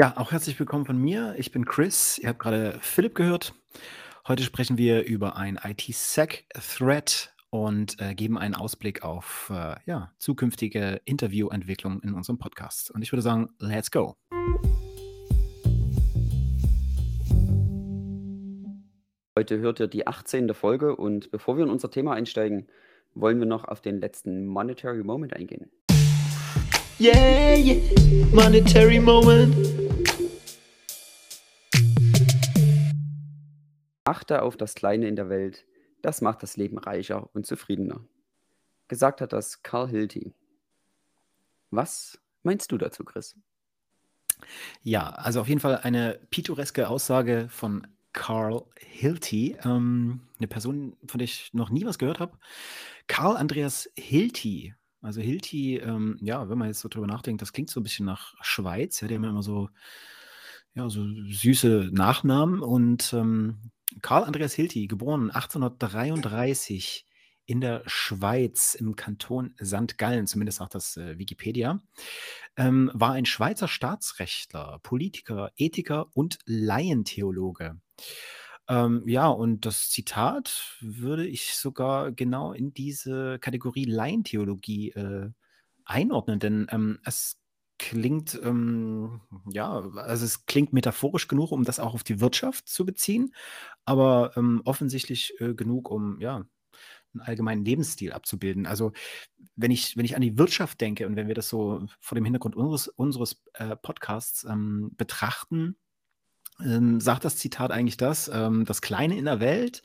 Ja, auch herzlich willkommen von mir. Ich bin Chris. Ihr habt gerade Philipp gehört. Heute sprechen wir über ein IT-Sec-Thread und äh, geben einen Ausblick auf äh, ja, zukünftige Interviewentwicklungen in unserem Podcast. Und ich würde sagen, let's go. Heute hört ihr die 18. Folge und bevor wir in unser Thema einsteigen, wollen wir noch auf den letzten Monetary Moment eingehen. Yeah, yeah, monetary moment. Achte auf das Kleine in der Welt, das macht das Leben reicher und zufriedener. Gesagt hat das Carl Hilty. Was meinst du dazu, Chris? Ja, also auf jeden Fall eine pittoreske Aussage von Carl Hilty, ähm, eine Person, von der ich noch nie was gehört habe. Carl Andreas Hilty also Hilti, ähm, ja, wenn man jetzt so drüber nachdenkt, das klingt so ein bisschen nach Schweiz. Ja, die haben ja immer so, ja, so süße Nachnamen. Und ähm, Karl Andreas Hilti, geboren 1833 in der Schweiz im Kanton St. Gallen, zumindest sagt das äh, Wikipedia, ähm, war ein Schweizer Staatsrechtler, Politiker, Ethiker und Laientheologe. Ähm, ja, und das Zitat würde ich sogar genau in diese Kategorie Laientheologie äh, einordnen, denn ähm, es klingt, ähm, ja, also es klingt metaphorisch genug, um das auch auf die Wirtschaft zu beziehen, aber ähm, offensichtlich äh, genug, um ja einen allgemeinen Lebensstil abzubilden. Also wenn ich, wenn ich an die Wirtschaft denke und wenn wir das so vor dem Hintergrund unseres, unseres äh, Podcasts ähm, betrachten, ähm, sagt das Zitat eigentlich das, ähm, das Kleine in der Welt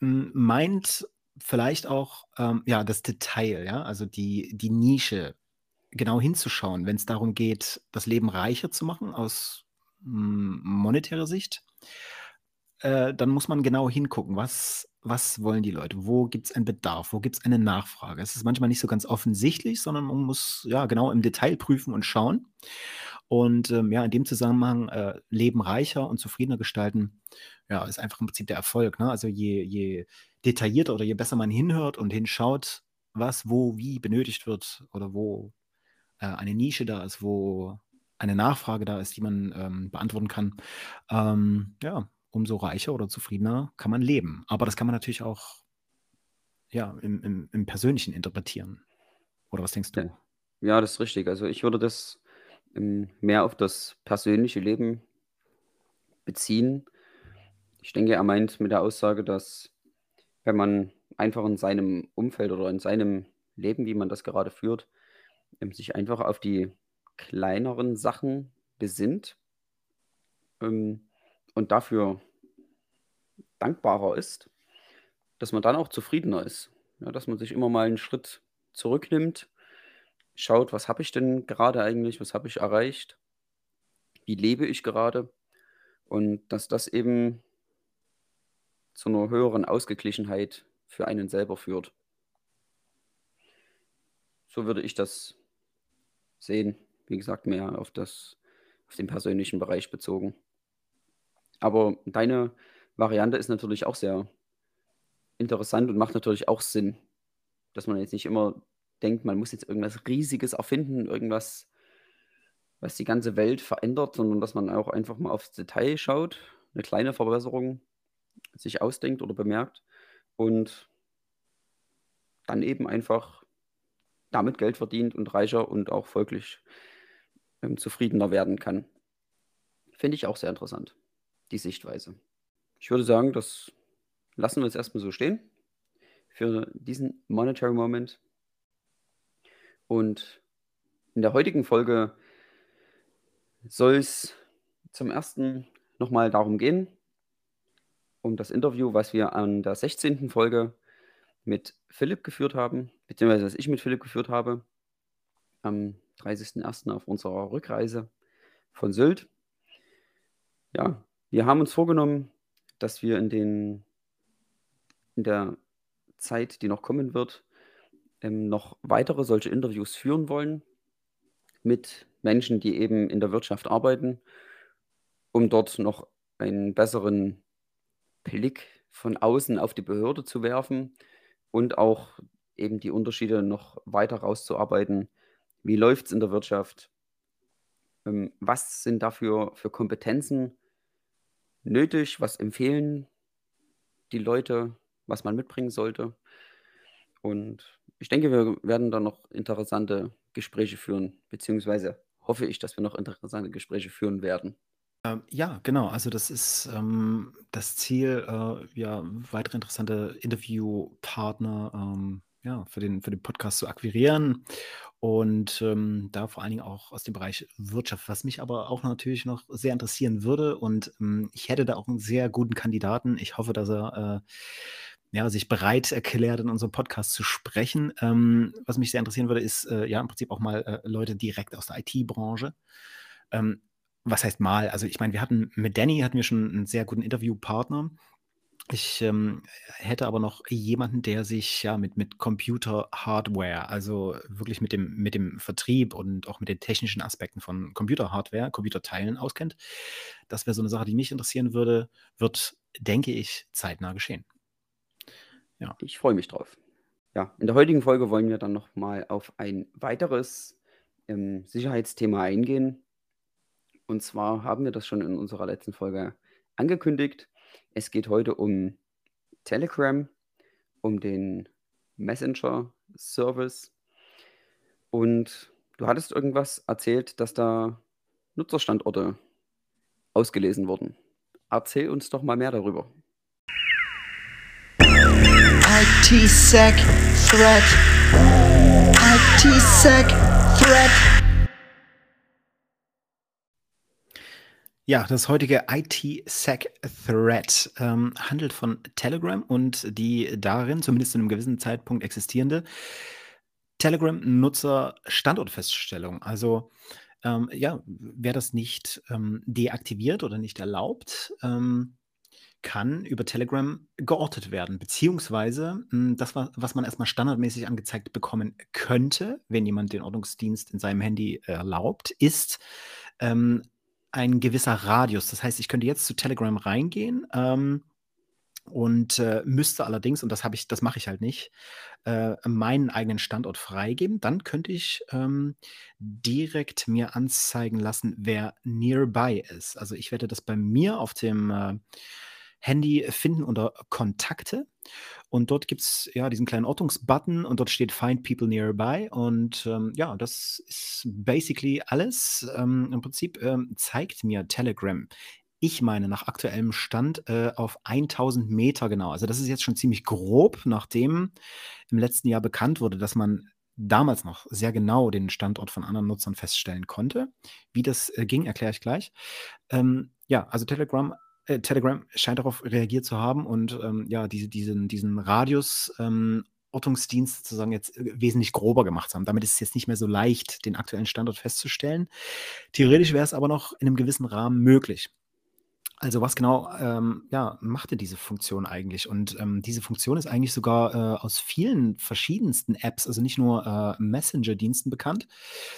meint vielleicht auch ähm, ja, das Detail, ja, also die, die Nische, genau hinzuschauen, wenn es darum geht, das Leben reicher zu machen aus monetärer Sicht, äh, dann muss man genau hingucken, was, was wollen die Leute, wo gibt es einen Bedarf, wo gibt es eine Nachfrage. Es ist manchmal nicht so ganz offensichtlich, sondern man muss ja genau im Detail prüfen und schauen. Und ähm, ja, in dem Zusammenhang äh, Leben reicher und zufriedener gestalten, ja, ist einfach im Prinzip der Erfolg. Ne? Also je, je detaillierter oder je besser man hinhört und hinschaut, was wo wie benötigt wird oder wo äh, eine Nische da ist, wo eine Nachfrage da ist, die man ähm, beantworten kann, ähm, ja, umso reicher oder zufriedener kann man leben. Aber das kann man natürlich auch ja, im, im, im Persönlichen interpretieren. Oder was denkst du? Ja. ja, das ist richtig. Also ich würde das ähm, mehr auf das persönliche Leben beziehen. Ich denke, er meint mit der Aussage, dass wenn man einfach in seinem Umfeld oder in seinem Leben, wie man das gerade führt, sich einfach auf die kleineren Sachen besinnt ähm, und dafür dankbarer ist, dass man dann auch zufriedener ist. Ja, dass man sich immer mal einen Schritt zurücknimmt schaut, was habe ich denn gerade eigentlich, was habe ich erreicht, wie lebe ich gerade und dass das eben zu einer höheren Ausgeglichenheit für einen selber führt. So würde ich das sehen. Wie gesagt, mehr auf, das, auf den persönlichen Bereich bezogen. Aber deine Variante ist natürlich auch sehr interessant und macht natürlich auch Sinn, dass man jetzt nicht immer denkt, man muss jetzt irgendwas Riesiges erfinden, irgendwas, was die ganze Welt verändert, sondern dass man auch einfach mal aufs Detail schaut, eine kleine Verbesserung sich ausdenkt oder bemerkt und dann eben einfach damit Geld verdient und reicher und auch folglich ähm, zufriedener werden kann. Finde ich auch sehr interessant, die Sichtweise. Ich würde sagen, das lassen wir jetzt erstmal so stehen für diesen Monetary Moment. Und in der heutigen Folge soll es zum ersten nochmal darum gehen, um das Interview, was wir an der 16. Folge mit Philipp geführt haben, beziehungsweise was ich mit Philipp geführt habe. Am 30.01. auf unserer Rückreise von Sylt. Ja, wir haben uns vorgenommen, dass wir in den in der Zeit, die noch kommen wird, ähm, noch weitere solche Interviews führen wollen mit Menschen, die eben in der Wirtschaft arbeiten, um dort noch einen besseren Blick von außen auf die Behörde zu werfen und auch eben die Unterschiede noch weiter rauszuarbeiten. Wie läuft es in der Wirtschaft? Ähm, was sind dafür für Kompetenzen nötig? Was empfehlen die Leute, was man mitbringen sollte? Und ich denke, wir werden da noch interessante Gespräche führen, beziehungsweise hoffe ich, dass wir noch interessante Gespräche führen werden. Ähm, ja, genau. Also das ist ähm, das Ziel, äh, ja, weitere interessante Interviewpartner ähm, ja, für den, für den Podcast zu akquirieren und ähm, da vor allen Dingen auch aus dem Bereich Wirtschaft, was mich aber auch natürlich noch sehr interessieren würde und ähm, ich hätte da auch einen sehr guten Kandidaten. Ich hoffe, dass er äh, ja, sich bereit erklärt, in unserem Podcast zu sprechen. Ähm, was mich sehr interessieren würde, ist äh, ja im Prinzip auch mal äh, Leute direkt aus der IT-Branche. Ähm, was heißt mal? Also ich meine, wir hatten mit Danny hatten wir schon einen sehr guten Interviewpartner. Ich ähm, hätte aber noch jemanden, der sich ja mit, mit Computer-Hardware, also wirklich mit dem, mit dem Vertrieb und auch mit den technischen Aspekten von Computer-Hardware, Computerteilen auskennt. Das wäre so eine Sache, die mich interessieren würde, wird, denke ich, zeitnah geschehen. Ja. Ich freue mich drauf. Ja, in der heutigen Folge wollen wir dann nochmal auf ein weiteres ähm, Sicherheitsthema eingehen. Und zwar haben wir das schon in unserer letzten Folge angekündigt. Es geht heute um Telegram, um den Messenger-Service. Und du hattest irgendwas erzählt, dass da Nutzerstandorte ausgelesen wurden. Erzähl uns doch mal mehr darüber. IT-Sec Threat. IT-Sec Threat. Ja, das heutige IT-Sec-Thread ähm, handelt von Telegram und die darin, zumindest zu einem gewissen Zeitpunkt existierende Telegram-Nutzer-Standortfeststellung. Also ähm, ja, wer das nicht ähm, deaktiviert oder nicht erlaubt, ähm, kann über Telegram geortet werden, beziehungsweise mh, hm, das, was man erstmal standardmäßig angezeigt bekommen könnte, wenn jemand den Ordnungsdienst in seinem Handy erlaubt, ist ähm, ein gewisser Radius. Das heißt, ich könnte jetzt zu Telegram reingehen ähm, und äh, müsste allerdings, und das habe ich, das mache ich halt nicht, äh, meinen eigenen Standort freigeben. Dann könnte ich ähm, direkt mir anzeigen lassen, wer nearby ist. Also ich werde das bei mir auf dem äh, Handy finden unter Kontakte. Und dort gibt es ja diesen kleinen Ortungsbutton und dort steht Find People Nearby. Und ähm, ja, das ist basically alles. Ähm, Im Prinzip ähm, zeigt mir Telegram. Ich meine, nach aktuellem Stand äh, auf 1000 Meter genau. Also, das ist jetzt schon ziemlich grob, nachdem im letzten Jahr bekannt wurde, dass man damals noch sehr genau den Standort von anderen Nutzern feststellen konnte. Wie das äh, ging, erkläre ich gleich. Ähm, ja, also Telegram äh, Telegram scheint darauf reagiert zu haben und ähm, ja, diese, diesen, diesen Radius ähm, Ortungsdienst sozusagen jetzt äh, wesentlich grober gemacht haben. Damit ist es jetzt nicht mehr so leicht, den aktuellen Standort festzustellen. Theoretisch wäre es aber noch in einem gewissen Rahmen möglich. Also was genau ähm, ja, machte diese Funktion eigentlich? Und ähm, diese Funktion ist eigentlich sogar äh, aus vielen verschiedensten Apps, also nicht nur äh, Messenger-Diensten bekannt,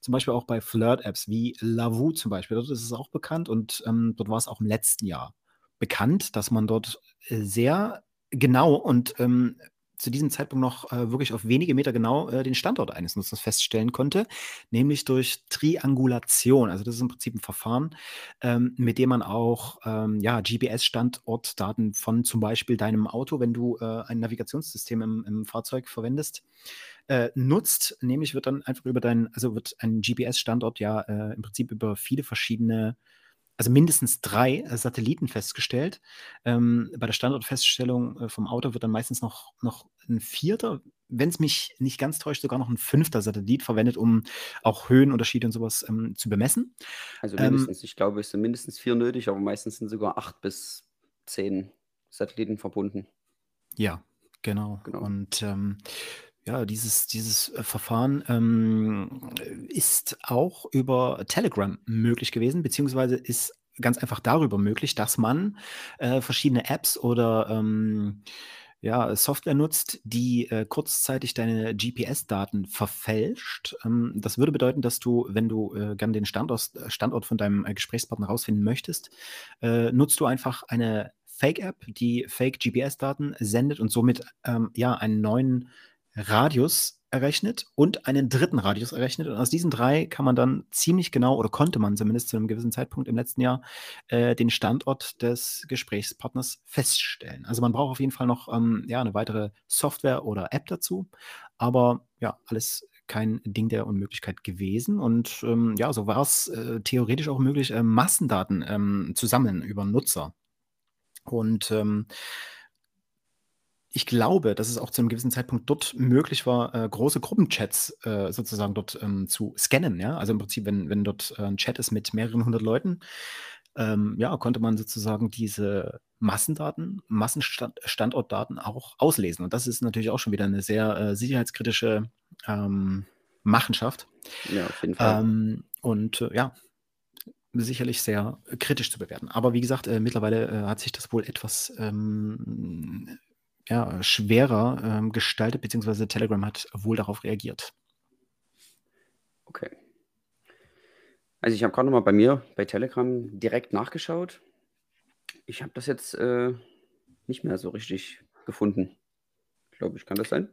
zum Beispiel auch bei Flirt-Apps wie Lavu zum Beispiel. Dort ist es auch bekannt und ähm, dort war es auch im letzten Jahr bekannt, dass man dort äh, sehr genau und ähm, zu diesem Zeitpunkt noch äh, wirklich auf wenige Meter genau äh, den Standort eines Nutzers feststellen konnte, nämlich durch Triangulation. Also das ist im Prinzip ein Verfahren, ähm, mit dem man auch ähm, ja, GPS-Standortdaten von zum Beispiel deinem Auto, wenn du äh, ein Navigationssystem im, im Fahrzeug verwendest, äh, nutzt. Nämlich wird dann einfach über deinen, also wird ein GPS-Standort ja äh, im Prinzip über viele verschiedene also mindestens drei äh, Satelliten festgestellt. Ähm, bei der Standortfeststellung äh, vom Auto wird dann meistens noch, noch ein vierter, wenn es mich nicht ganz täuscht, sogar noch ein fünfter Satellit verwendet, um auch Höhenunterschiede und sowas ähm, zu bemessen. Also ähm, mindestens, ähm, ich glaube, es sind mindestens vier nötig, aber meistens sind sogar acht bis zehn Satelliten verbunden. Ja, genau. genau. Und ähm, ja, dieses, dieses äh, Verfahren ähm, ist auch über Telegram möglich gewesen, beziehungsweise ist ganz einfach darüber möglich, dass man äh, verschiedene Apps oder ähm, ja, Software nutzt, die äh, kurzzeitig deine GPS-Daten verfälscht. Ähm, das würde bedeuten, dass du, wenn du äh, gern den Standort, Standort von deinem äh, Gesprächspartner rausfinden möchtest, äh, nutzt du einfach eine Fake-App, die Fake-GPS-Daten sendet und somit ähm, ja einen neuen Radius errechnet und einen dritten Radius errechnet. Und aus diesen drei kann man dann ziemlich genau, oder konnte man zumindest zu einem gewissen Zeitpunkt im letzten Jahr, äh, den Standort des Gesprächspartners feststellen. Also man braucht auf jeden Fall noch ähm, ja, eine weitere Software oder App dazu. Aber ja, alles kein Ding der Unmöglichkeit gewesen. Und ähm, ja, so war es äh, theoretisch auch möglich, äh, Massendaten ähm, zu sammeln über Nutzer. Und ähm, ich glaube, dass es auch zu einem gewissen Zeitpunkt dort möglich war, äh, große Gruppenchats äh, sozusagen dort ähm, zu scannen. Ja? Also im Prinzip, wenn, wenn dort äh, ein Chat ist mit mehreren hundert Leuten, ähm, ja, konnte man sozusagen diese Massendaten, Massenstandortdaten auch auslesen. Und das ist natürlich auch schon wieder eine sehr äh, sicherheitskritische ähm, Machenschaft. Ja, auf jeden Fall. Ähm, und äh, ja, sicherlich sehr kritisch zu bewerten. Aber wie gesagt, äh, mittlerweile äh, hat sich das wohl etwas ähm, ja, schwerer ähm, gestaltet, beziehungsweise Telegram hat wohl darauf reagiert. Okay. Also ich habe gerade noch mal bei mir bei Telegram direkt nachgeschaut. Ich habe das jetzt äh, nicht mehr so richtig gefunden. Glaube ich, kann das sein?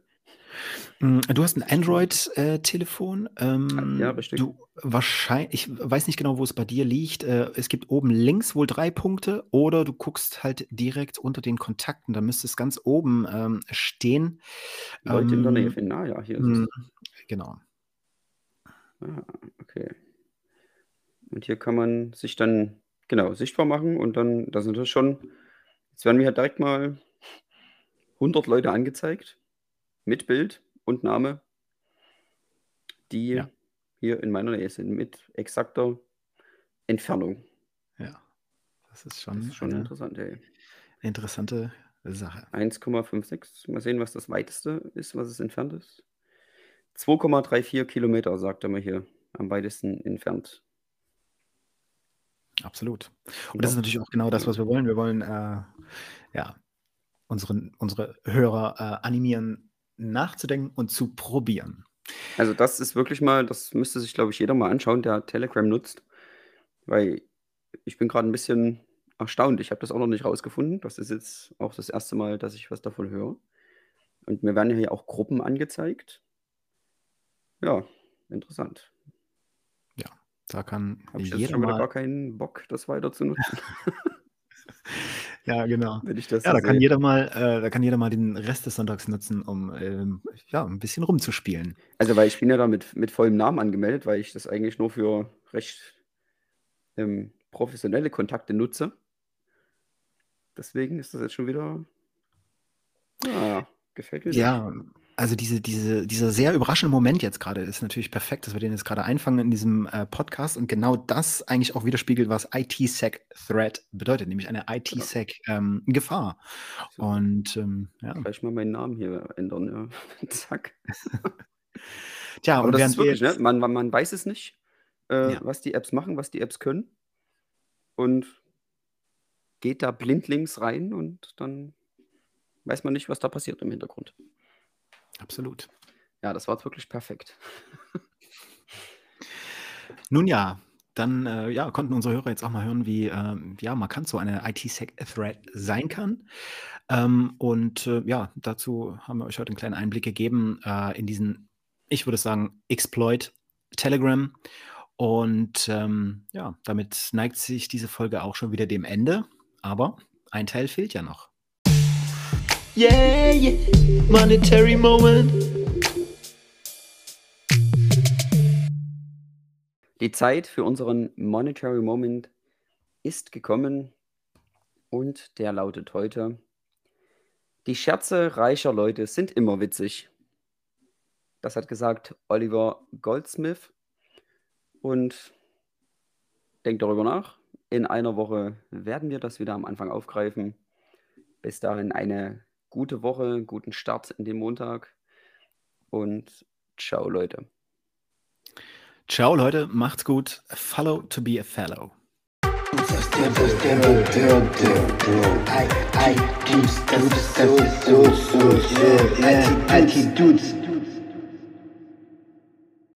Hm, du hast ein Android-Telefon. Äh, ähm, ja, richtig. Du wahrscheinlich, ich weiß nicht genau, wo es bei dir liegt. Äh, es gibt oben links wohl drei Punkte oder du guckst halt direkt unter den Kontakten. Da müsste es ganz oben ähm, stehen. Leute in der Nähe finden. Ah ja, hier ist es. Hm, genau. Ah, okay. Und hier kann man sich dann genau sichtbar machen und dann, da sind das schon, jetzt werden mir halt direkt mal 100 Leute angezeigt mit Bild und Name, die Ja, hier in meiner Nähe sind, mit exakter Entfernung. ja. Das ist Das schon ist schon eine interessant, ey. interessante Sache. 1,56. Mal sehen, was das weiteste ist, was es entfernt ist. 2,34 Kilometer, sagt er mir hier, am weitesten entfernt. Absolut. Und das ist natürlich auch genau das, was wir wollen. Wir wollen äh, ja unseren, unsere Hörer äh, animieren, nachzudenken und zu probieren. Also das ist wirklich mal, das müsste sich, glaube ich, jeder mal anschauen, der Telegram nutzt, weil ich bin gerade ein bisschen erstaunt. Ich habe das auch noch nicht rausgefunden. Das ist jetzt auch das erste Mal, dass ich was davon höre. Und mir werden ja hier auch Gruppen angezeigt. Ja, interessant. Ja, da kann Habe ich jetzt jeder schon wieder mal gar keinen Bock, das weiter zu nutzen. Ja, genau. Wenn ich das Ja, so da kann jeder mal, äh, da kann jeder mal den Rest des Sonntags nutzen, um ähm, ja, ein bisschen rumzuspielen. Also, weil ich bin ja da mit, mit vollem Namen angemeldet, weil ich das eigentlich nur für recht ähm, professionelle Kontakte nutze. Deswegen ist das jetzt schon wieder. Ja, gefällt mir nicht. Also diese, diese, dieser sehr überraschende Moment jetzt gerade ist natürlich perfekt, dass wir den jetzt gerade einfangen in diesem äh, Podcast und genau das eigentlich auch widerspiegelt, was ITSec-Threat bedeutet, nämlich eine. ITSec-Gefahr. So, und ähm, ja, gleich mal meinen Namen hier ändern, ja. Zack. tja, Aber und das ist wirklich, ne? Man, man, man weiß es nicht, äh, ja, was die Apps machen, was die Apps können. Und geht da blindlings rein und dann weiß man nicht, was da passiert im Hintergrund. Absolut. Ja, das war jetzt wirklich perfekt. Nun ja, dann äh, ja, konnten unsere Hörer jetzt auch mal hören, wie ähm, ja, markant so eine ITSec-Threat sein kann. Ähm, und äh, ja, dazu haben wir euch heute einen kleinen Einblick gegeben äh, in diesen, ich würde sagen, Exploit Telegram. Und ähm, ja, damit neigt sich diese Folge auch schon wieder dem Ende. Aber ein Teil fehlt ja noch. Yeah, yeah. Monetary moment. Die Zeit für unseren Monetary Moment ist gekommen und der lautet heute: Die Scherze reicher Leute sind immer witzig. Das hat gesagt Oliver Goldsmith. Und denkt darüber nach. In einer Woche werden wir das wieder am Anfang aufgreifen. Bis dahin eine gute Woche, guten Start in den Montag. und ciao, Leute. Ciao, Leute. Macht's gut. Follow to be a fellow. Das. IT Dudes.